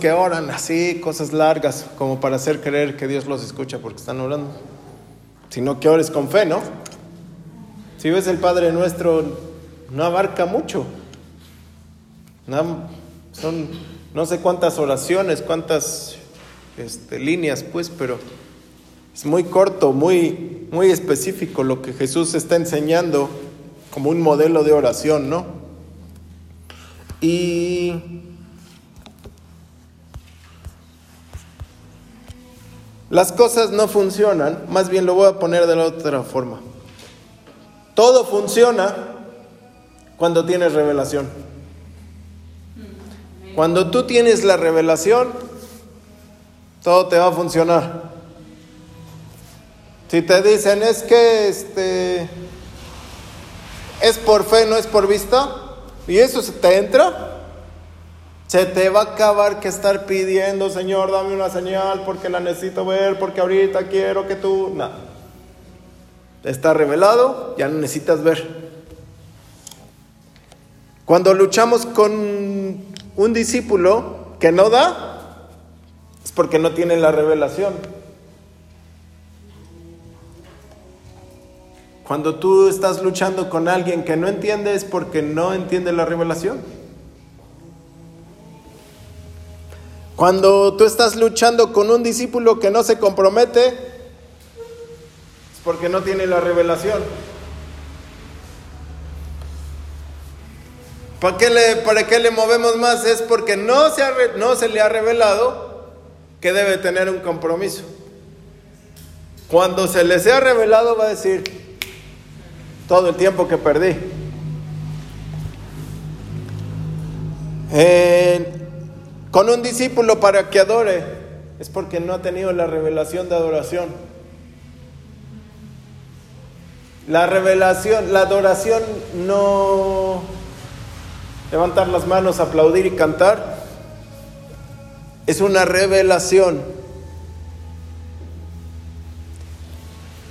que oran así, cosas largas, como para hacer creer que Dios los escucha porque están orando, sino que ores con fe, ¿no? Si ves el Padre nuestro, no abarca mucho. Son no sé cuántas oraciones, cuántas este, líneas, pues, pero es muy corto, muy, muy específico lo que Jesús está enseñando como un modelo de oración, ¿no? Y las cosas no funcionan, más bien lo voy a poner de la otra forma. Todo funciona cuando tienes revelación. Cuando tú tienes la revelación, todo te va a funcionar. Si te dicen es que este es por fe, no es por vista, y eso se te entra, se te va a acabar que estar pidiendo, Señor, dame una señal porque la necesito ver, porque ahorita quiero que tú. No. Está revelado, ya no necesitas ver. Cuando luchamos con un discípulo que no da, es porque no tiene la revelación. Cuando tú estás luchando con alguien que no entiende es porque no entiende la revelación. Cuando tú estás luchando con un discípulo que no se compromete, es porque no tiene la revelación. ¿Para qué le, para qué le movemos más? Es porque no se, no se le ha revelado que debe tener un compromiso. Cuando se le sea revelado va a decir, todo el tiempo que perdí. Con un discípulo para que adore, es porque no ha tenido la revelación de adoración. La revelación, la adoración no levantar las manos, aplaudir y cantar, es una revelación.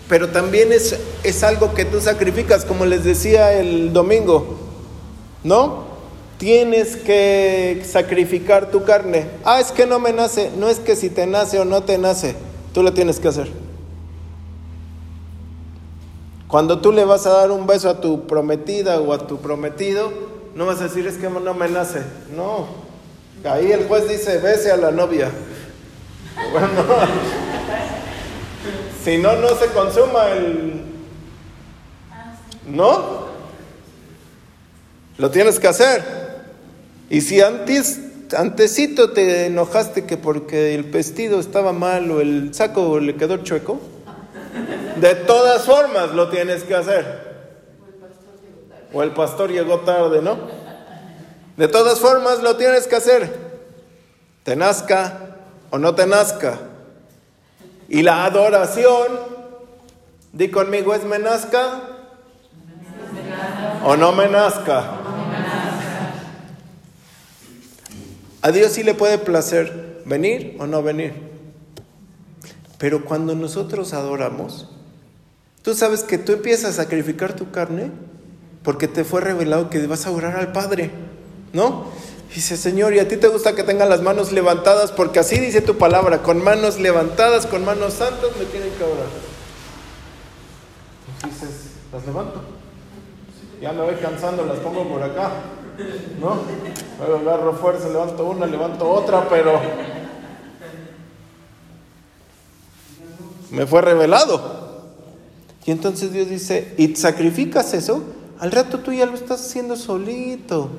pero también es, es algo que tú sacrificas, como les decía el domingo, ¿no? Tienes que sacrificar tu carne. Ah, es que no me nace. No es que si te nace o no te nace, tú lo tienes que hacer. Cuando tú le vas a dar un beso a tu prometida o a tu prometido, no vas a decir es que no me nace. No. Ahí el juez dice, bese a la novia. Bueno, si no, no se consuma el... ¿No? Lo tienes que hacer. Y si antes, antesito te enojaste que porque el vestido estaba mal o el saco le quedó chueco, de todas formas lo tienes que hacer. O el pastor llegó tarde, ¿no? De todas formas lo tienes que hacer. Te nazca o no te nazca. Y la adoración, di conmigo, es me nazca o no me nazca. A Dios sí le puede placer venir o no venir. Pero cuando nosotros adoramos, tú sabes que tú empiezas a sacrificar tu carne porque te fue revelado que vas a orar al Padre, ¿no? Dice, Señor, ¿y a ti te gusta que tengan las manos levantadas? Porque así dice tu palabra, con manos levantadas, con manos santas me tienen que orar. Dices, las levanto. Ya me voy cansando, las pongo por acá. ¿No? Luego agarro fuerza, levanto una, levanto otra, pero me fue revelado. Y entonces Dios dice, ¿y sacrificas eso? Al rato tú ya lo estás haciendo solito.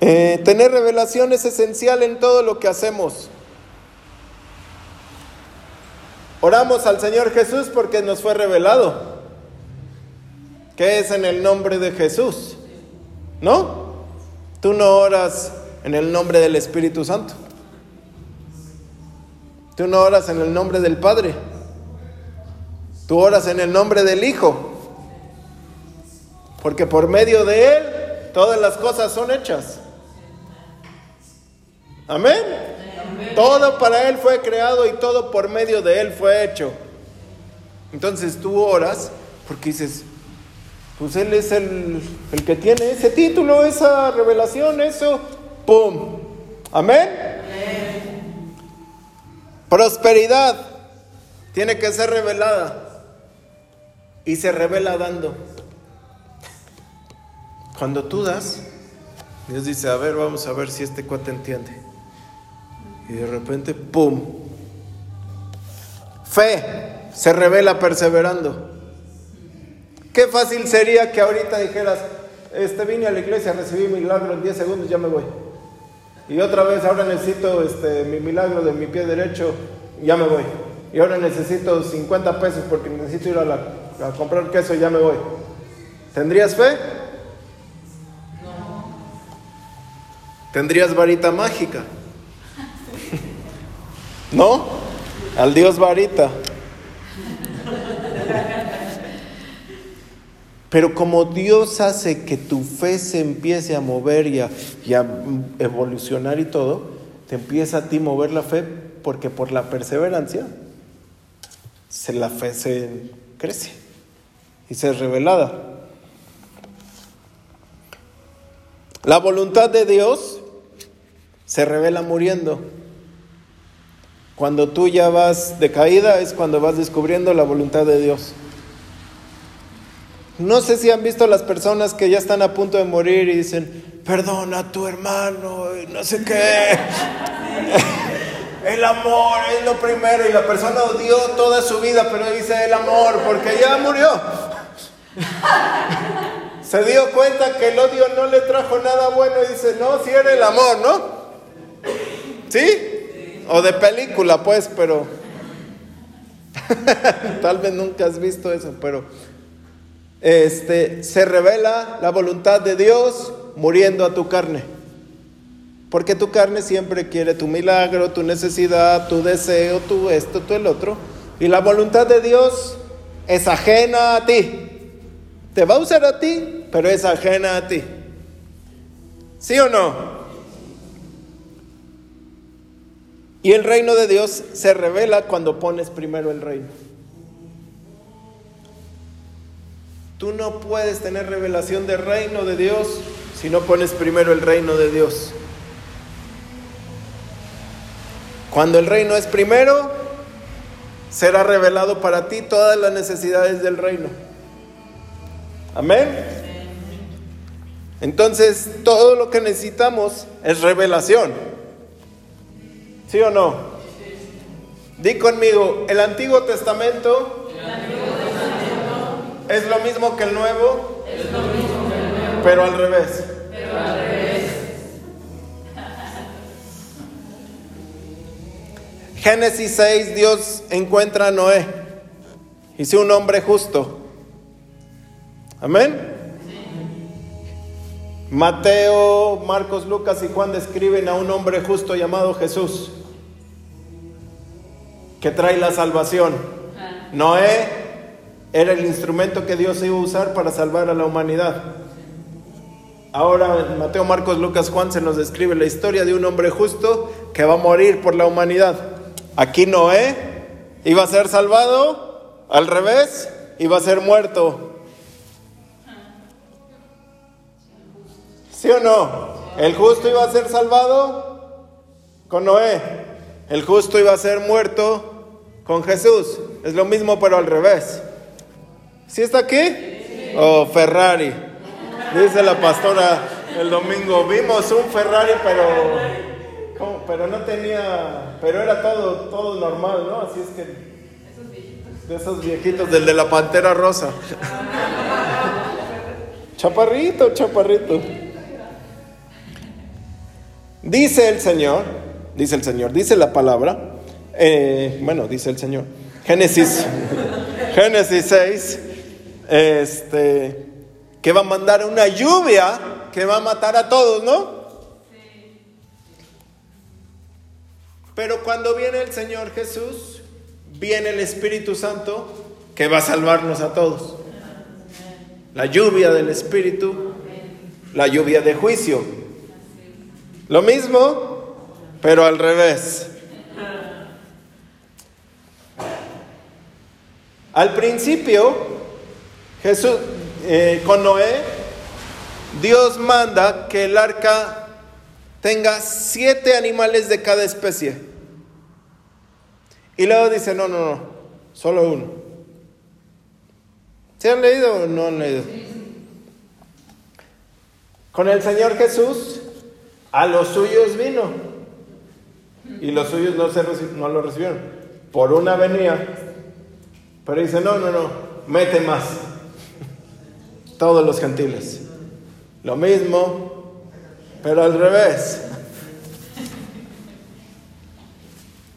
Eh, tener revelación es esencial en todo lo que hacemos. Oramos al Señor Jesús porque nos fue revelado. ¿Qué es en el nombre de Jesús? ¿No? Tú no oras en el nombre del Espíritu Santo. Tú no oras en el nombre del Padre. Tú oras en el nombre del Hijo. Porque por medio de Él todas las cosas son hechas. Amén. Todo para Él fue creado y todo por medio de Él fue hecho. Entonces tú oras porque dices, pues Él es el, el que tiene ese título, esa revelación, eso. ¡pum! Amén. Prosperidad tiene que ser revelada y se revela dando. Cuando tú das, Dios dice, a ver, vamos a ver si este cuate entiende. Y de repente, ¡pum! Fe se revela perseverando. Qué fácil sería que ahorita dijeras, este, vine a la iglesia, recibí milagro en 10 segundos, ya me voy. Y otra vez, ahora necesito este, mi milagro de mi pie derecho, ya me voy. Y ahora necesito 50 pesos porque necesito ir a, a comprar queso, ya me voy. ¿Tendrías fe? No. ¿Tendrías varita mágica? ¿No? Al Dios varita. Pero como Dios hace que tu fe se empiece a mover y a, evolucionar y todo, te empieza a ti mover la fe porque por la perseverancia se, la fe se crece y se es revelada. La voluntad de Dios se revela muriendo. Cuando tú ya vas de caída es cuando vas descubriendo la voluntad de Dios. No sé si han visto las personas que ya están a punto de morir y dicen, perdona a tu hermano, no sé qué. El amor es lo primero y la persona odió toda su vida, pero dice el amor porque ya murió. Se dio cuenta que el odio no le trajo nada bueno y dice, no, si era el amor, ¿no? ¿Sí? O de película, pues, pero... Tal vez nunca has visto eso, pero este, se revela la voluntad de Dios muriendo a tu carne. Porque tu carne siempre quiere tu milagro, tu necesidad, tu deseo, tu esto, tu el otro. Y la voluntad de Dios es ajena a ti. Te va a usar a ti, pero es ajena a ti. ¿Sí o no? Y el reino de Dios se revela cuando pones primero el reino. Tú no puedes tener revelación del reino de Dios si no pones primero el reino de Dios. Cuando el reino es primero, será revelado para ti todas las necesidades del reino. Amén. Entonces, todo lo que necesitamos es revelación. ¿Sí o no? Di conmigo, el Antiguo Testamento es lo mismo que el nuevo, es lo mismo que el nuevo pero al revés. Pero al revés. Génesis 6, Dios encuentra a Noé. Y un hombre justo. Amén. Mateo, Marcos, Lucas y Juan describen a un hombre justo llamado Jesús, que trae la salvación. Noé era el instrumento que Dios iba a usar para salvar a la humanidad. Ahora Mateo, Marcos, Lucas, Juan se nos describe la historia de un hombre justo que va a morir por la humanidad. Aquí Noé iba a ser salvado, al revés, iba a ser muerto. ¿Sí o no? El justo iba a ser salvado con Noé. El justo iba a ser muerto con Jesús. Es lo mismo pero al revés. ¿Sí está aquí? Oh, Ferrari. Dice la pastora el domingo, vimos un Ferrari, pero, pero no tenía, pero era todo, todo normal, ¿no? Así es que... De esos viejitos, del de la Pantera Rosa. chaparrito, chaparrito. Dice el Señor, dice el Señor, dice la palabra, eh, bueno, dice el Señor, Génesis, Génesis 6, este, que va a mandar una lluvia que va a matar a todos, ¿no? Pero cuando viene el Señor Jesús, viene el Espíritu Santo que va a salvarnos a todos. La lluvia del Espíritu, la lluvia de juicio. Lo mismo, pero al revés. Al principio Jesús, eh, con Noé, Dios manda que el arca tenga siete animales de cada especie. Y luego dice, no, no, no, solo uno. ¿Se han leído o no han leído? Con el Señor Jesús, a los suyos vino. Y los suyos no, se no lo recibieron. Por una venía. Pero dice, no, no, no, mete más. Todos los gentiles. Lo mismo, pero al revés.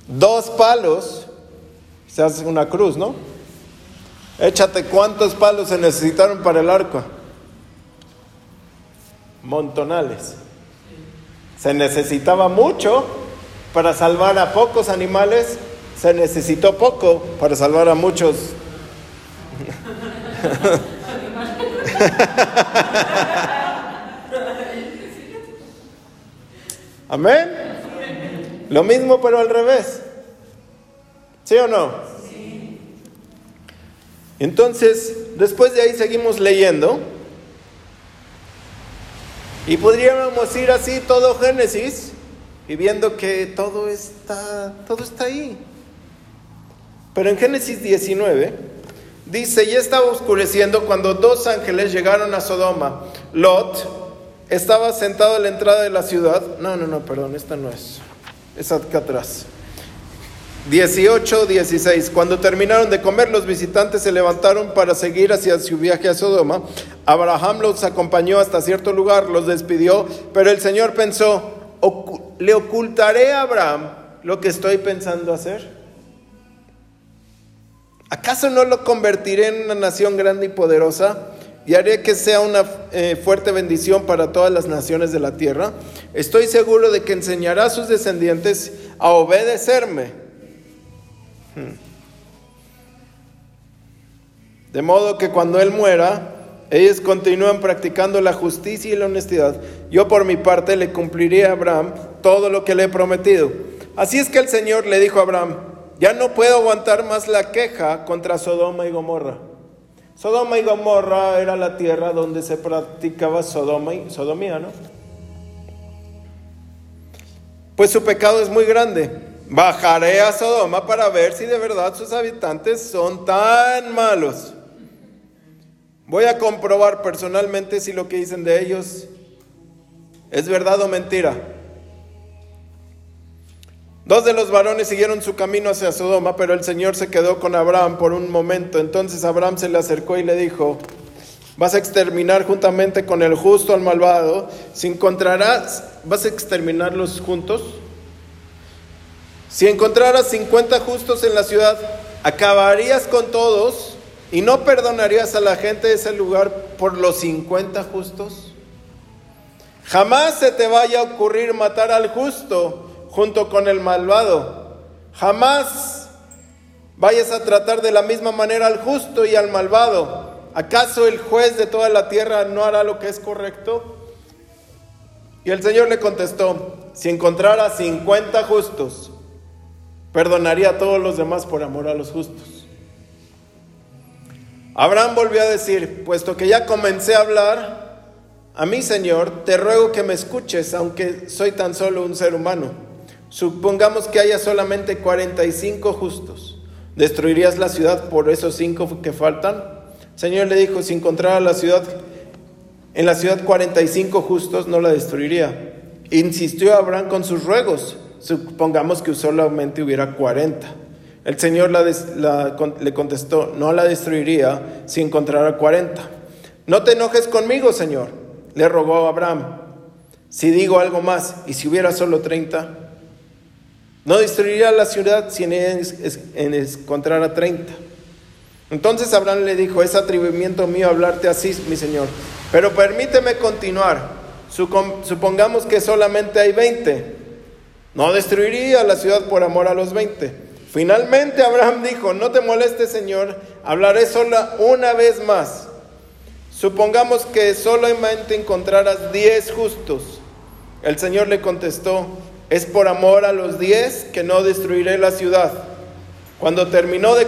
Dos palos, se hace una cruz, ¿no? Échate cuántos palos se necesitaron para el arco. Montonales. Se necesitaba mucho para salvar a pocos animales, se necesitó poco para salvar a muchos. Amén. Lo mismo pero al revés. ¿Sí o no? Sí. Entonces, después de ahí seguimos leyendo. Y podríamos ir así todo Génesis y viendo que todo está, todo está ahí. Pero en Génesis 19 dice, ya estaba oscureciendo cuando dos ángeles llegaron a Sodoma. Lot estaba sentado a la entrada de la ciudad. No, no, no, perdón, esta no es. Es acá atrás. 18, 16. Cuando terminaron de comer, los visitantes se levantaron para seguir hacia su viaje a Sodoma. Abraham los acompañó hasta cierto lugar, los despidió, pero el Señor pensó, ¿le ocultaré a Abraham lo que estoy pensando hacer? ¿Acaso no lo convertiré en una nación grande y poderosa? y haré que sea una eh, fuerte bendición para todas las naciones de la tierra. Estoy seguro de que enseñará a sus descendientes a obedecerme. Hmm. De modo que cuando Él muera, ellos continúan practicando la justicia y la honestidad. Yo por mi parte le cumpliré a Abraham todo lo que le he prometido. Así es que el Señor le dijo a Abraham, ya no puedo aguantar más la queja contra Sodoma y Gomorra. Sodoma y Gomorra era la tierra donde se practicaba Sodoma y sodomía, ¿no? Pues su pecado es muy grande. Bajaré a Sodoma para ver si de verdad sus habitantes son tan malos. Voy a comprobar personalmente si lo que dicen de ellos es verdad o mentira. Dos de los varones siguieron su camino hacia Sodoma, pero el Señor se quedó con Abraham por un momento. Entonces Abraham se le acercó y le dijo, vas a exterminar juntamente con el justo al malvado, si encontrarás, vas a exterminarlos juntos. Si encontraras 50 justos en la ciudad, acabarías con todos y no perdonarías a la gente de ese lugar por los 50 justos. Jamás se te vaya a ocurrir matar al justo junto con el malvado. Jamás vayas a tratar de la misma manera al justo y al malvado. ¿Acaso el juez de toda la tierra no hará lo que es correcto? Y el Señor le contestó, si encontrara 50 justos, perdonaría a todos los demás por amor a los justos. Abraham volvió a decir, puesto que ya comencé a hablar, a mí Señor, te ruego que me escuches, aunque soy tan solo un ser humano. Supongamos que haya solamente 45 justos. ¿Destruirías la ciudad por esos cinco que faltan? El Señor le dijo, si encontrara la ciudad, en la ciudad 45 justos, no la destruiría. Insistió Abraham con sus ruegos. Supongamos que solamente hubiera 40. El Señor le contestó, no la destruiría si encontrara 40. No te enojes conmigo, Señor, le rogó Abraham. Si digo algo más y si hubiera solo 30, no destruiría la ciudad si en, encontrara 30. Entonces Abraham le dijo, es atrevimiento mío hablarte así, mi señor, pero permíteme continuar. Supongamos que solamente hay 20. No destruiría la ciudad por amor a los 20. Finalmente Abraham dijo, no te molestes, Señor, hablaré solo una vez más. Supongamos que solamente encontraras 10 justos. El Señor le contestó, es por amor a los diez que no destruiré la ciudad. Cuando terminó de,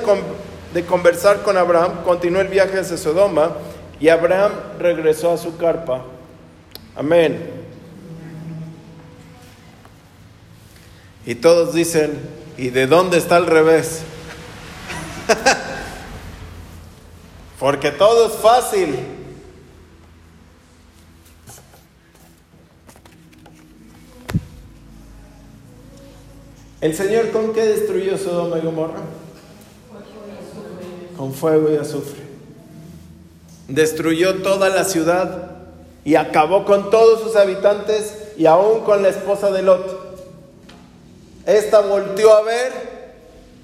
de conversar con Abraham, continuó el viaje hacia Sodoma y Abraham regresó a su carpa. Amén. Y todos dicen, ¿y de dónde está el revés? Porque todo es fácil. ¿El Señor con qué destruyó Sodoma y Gomorra? Con fuego y azufre. Destruyó toda la ciudad y acabó con todos sus habitantes y aún con la esposa de Lot. Esta volteó a ver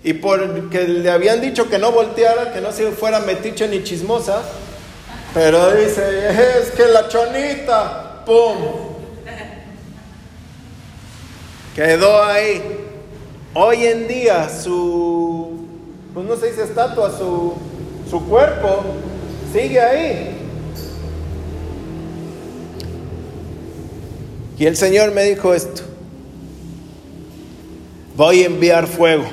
y porque le habían dicho que no volteara, que no se fuera metiche ni chismosa, pero dice, es que la chonita, ¡pum! Quedó ahí. Hoy en día su, pues no se dice estatua, su, su cuerpo sigue ahí. Y el Señor me dijo esto, voy a enviar fuego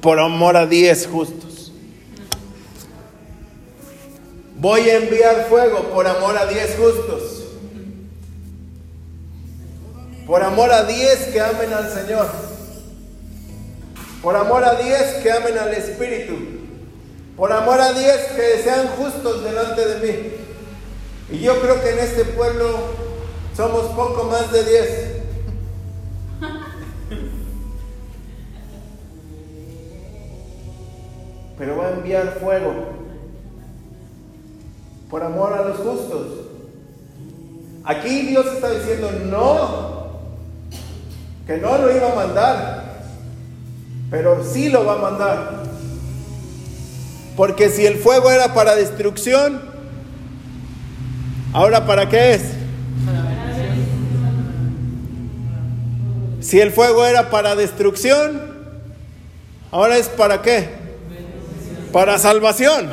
por amor a diez justos. Voy a enviar fuego por amor a diez justos. Por amor a diez que amen al Señor. Por amor a diez que amen al Espíritu. Por amor a diez que sean justos delante de mí. Y yo creo que en este pueblo somos poco más de diez. Pero va a enviar fuego por amor a los justos. Aquí Dios está diciendo, no, que no lo iba a mandar, pero sí lo va a mandar. Porque si el fuego era para destrucción, ahora para qué es? Si el fuego era para destrucción, ahora es para qué? Para salvación.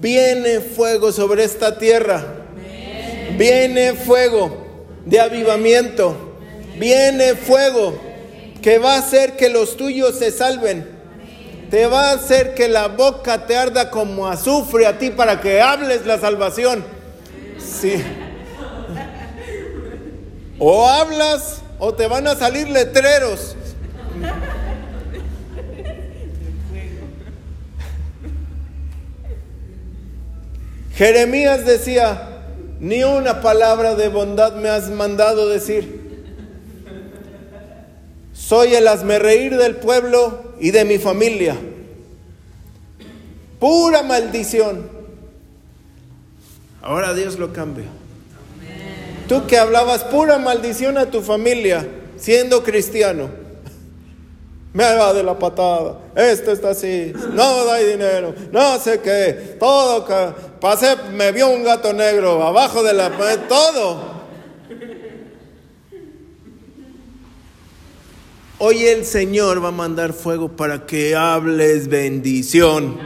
Viene fuego sobre esta tierra Viene fuego de avivamiento. Viene fuego que va a hacer que los tuyos se salven. Te va a hacer que la boca te arda como azufre a ti para que hables la salvación. Sí. O hablas o te van a salir letreros. Jeremías decía, ni una palabra de bondad me has mandado decir. Soy el reír del pueblo y de mi familia. Pura maldición. Ahora Dios lo cambia. Tú que hablabas pura maldición a tu familia siendo cristiano. Me va de la patada. Esto está así. No da dinero. No sé qué. Todo Pasé, me vio un gato negro abajo de la... Todo. Hoy el Señor va a mandar fuego para que hables bendición.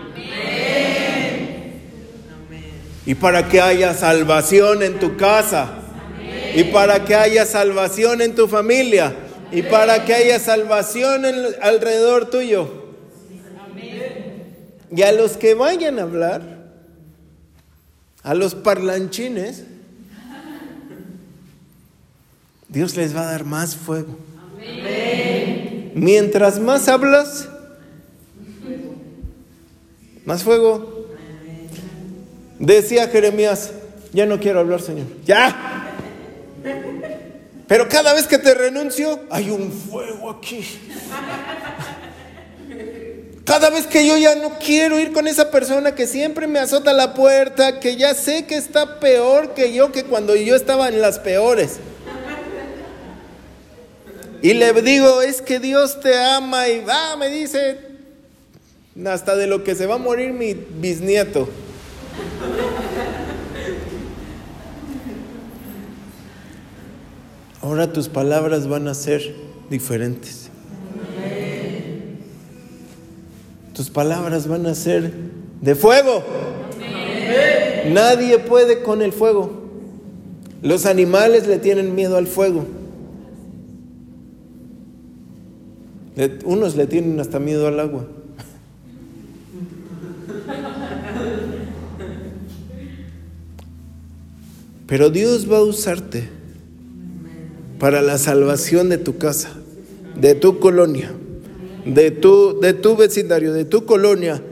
Y para que haya salvación en tu casa. Y para que haya salvación en tu familia. Y para que haya salvación alrededor tuyo. Y a los que vayan a hablar, a los parlanchines, Dios les va a dar más fuego. Mientras más hablas, más fuego. Decía Jeremías, ya no quiero hablar, Señor. Ya. Pero cada vez que te renuncio, hay un fuego aquí. Cada vez que yo ya no quiero ir con esa persona que siempre me azota la puerta, que ya sé que está peor que yo que cuando yo estaba en las peores. Y le digo, es que Dios te ama y va, me dice, hasta de lo que se va a morir mi bisnieto. Ahora tus palabras van a ser diferentes. tus palabras van a ser de fuego. Nadie puede con el fuego. Los animales le tienen miedo al fuego. Unos le tienen hasta miedo al agua. Pero Dios va a usarte para la salvación de tu casa, de tu colonia, de tu, de tu vecindario, de tu colonia,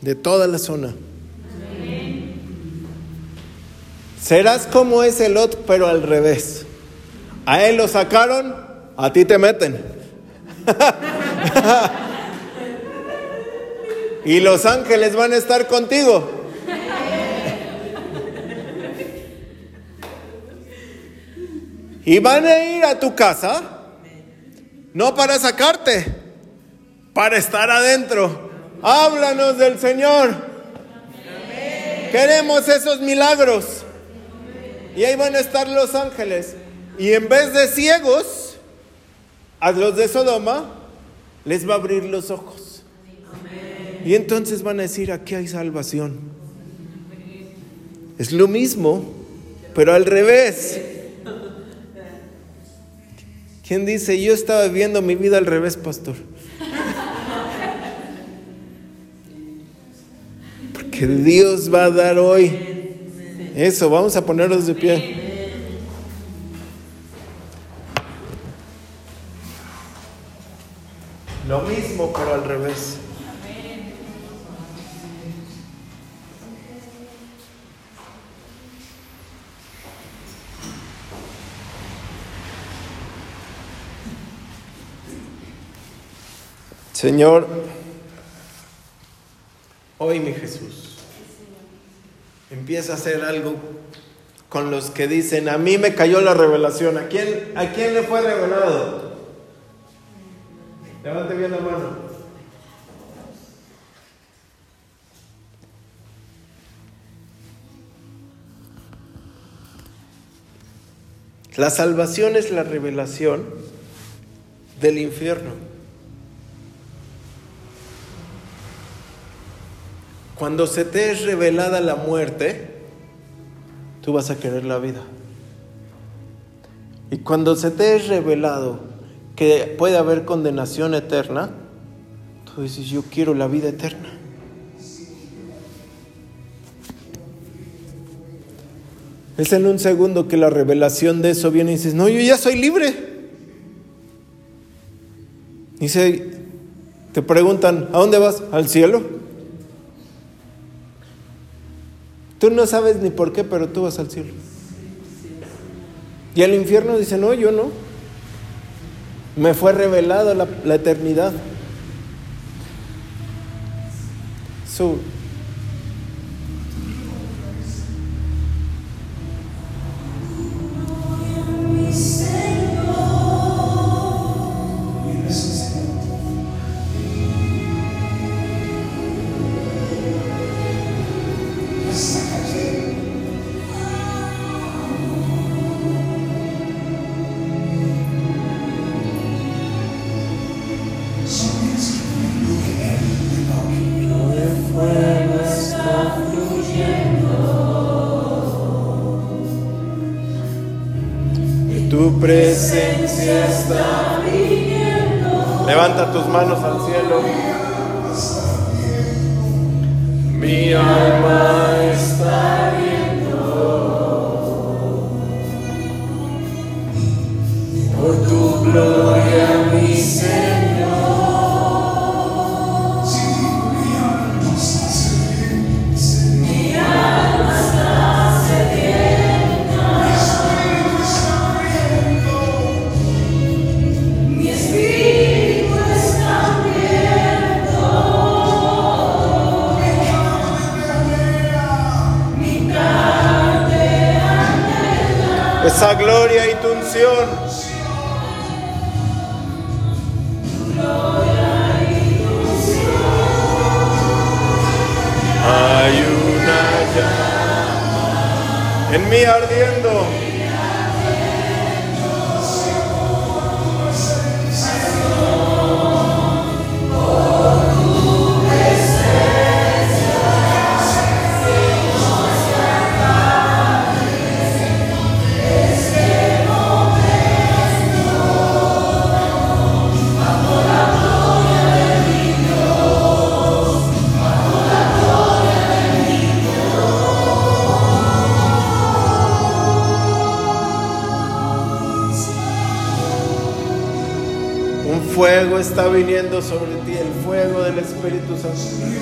de, toda la zona. Serás como ese Lot, pero al revés. A él lo sacaron, a ti te meten. y los ángeles van a estar contigo. Y van a ir a tu casa, no para sacarte, para estar adentro. Háblanos del Señor. Queremos esos milagros. Y ahí van a estar los ángeles. Y en vez de ciegos, a los de Sodoma les va a abrir los ojos. Y entonces van a decir, aquí hay salvación. Es lo mismo, pero al revés. ¿Quién dice, yo estaba viviendo mi vida al revés, pastor? Porque Dios va a dar hoy eso, vamos a ponernos de pie. Lo mismo, pero al revés. Señor, hoy mi Jesús, empieza a hacer algo con los que dicen, a mí me cayó la revelación. ¿A quién, a quién le fue revelado? Levante bien la mano. La salvación es la revelación del infierno. Cuando se te es revelada la muerte, tú vas a querer la vida. Y cuando se te es revelado que puede haber condenación eterna, tú dices, yo quiero la vida eterna. Es en un segundo que la revelación de eso viene y dices, no, yo ya soy libre. Dice, te preguntan, ¿a dónde vas? Al cielo. Tú no sabes ni por qué, pero tú vas al cielo. Y al infierno dice, no, yo no. Me fue revelada la, la eternidad. So, presencia está viniendo. Levanta tus manos al cielo. Mi alma está viniendo sobre ti, el fuego del Espíritu Santo.